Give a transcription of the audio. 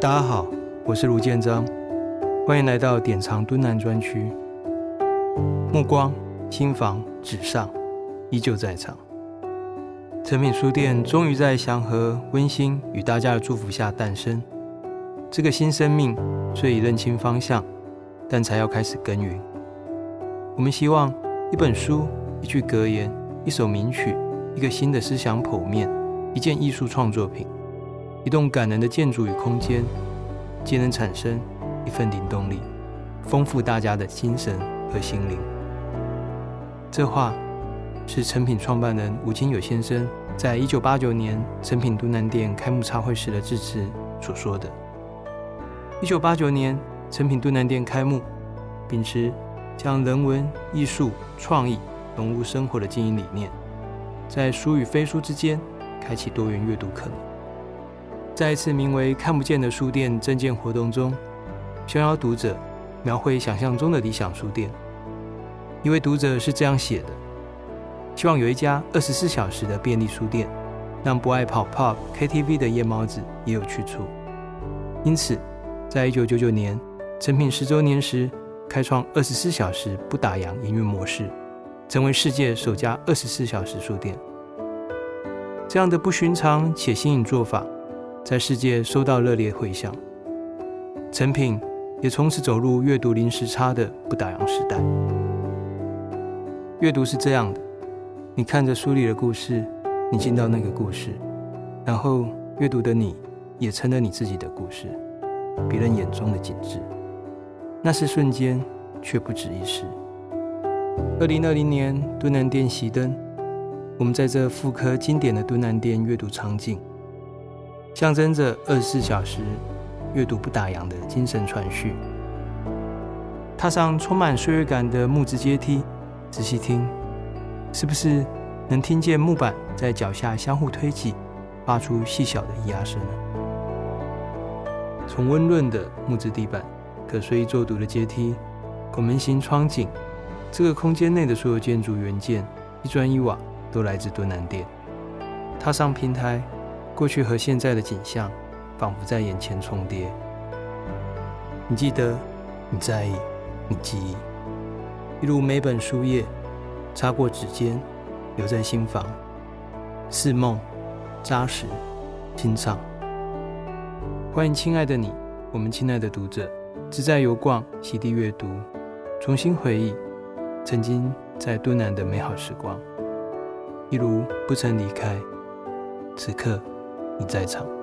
大家好，我是卢建章，欢迎来到典藏敦南专区。目光、心房、纸上，依旧在场。诚品书店终于在祥和、温馨与大家的祝福下诞生。这个新生命虽已认清方向，但才要开始耕耘。我们希望一本书、一句格言、一首名曲、一个新的思想剖面、一件艺术创作品。一栋感人的建筑与空间，皆能产生一份灵动力，丰富大家的精神和心灵。这话是诚品创办人吴金友先生在一九八九年诚品都南店开幕茶会时的致辞所说的。一九八九年，诚品都南店开幕，秉持将人文、艺术、创意融入生活的经营理念，在书与非书之间开启多元阅读可能。在一次名为“看不见的书店”征件活动中，想要读者描绘想象中的理想书店。一位读者是这样写的：“希望有一家二十四小时的便利书店，让不爱跑 pub KTV 的夜猫子也有去处。”因此，在一九九九年成品十周年时，开创二十四小时不打烊营运模式，成为世界首家二十四小时书店。这样的不寻常且新颖做法。在世界收到热烈回响，成品也从此走入阅读零时差的不打烊时代。阅读是这样的，你看着书里的故事，你进到那个故事，然后阅读的你也成了你自己的故事，别人眼中的景致。那是瞬间，却不止一时。二零二零年敦南店熄灯，我们在这复刻经典的敦南店阅读场景。象征着二十四小时阅读不打烊的精神传续。踏上充满岁月感的木质阶梯，仔细听，是不是能听见木板在脚下相互推挤，发出细小的咿呀声？从温润的木质地板，可随意坐读的阶梯，拱门型窗景，这个空间内的所有建筑元件，一砖一瓦都来自敦南店。踏上平台。过去和现在的景象，仿佛在眼前重叠。你记得，你在意，你记忆，一如每本书页，擦过指尖，留在心房，似梦，扎实，清畅。欢迎亲爱的你，我们亲爱的读者，自在游逛，洗涤阅读，重新回忆曾经在敦南的美好时光，一如不曾离开，此刻。你在场。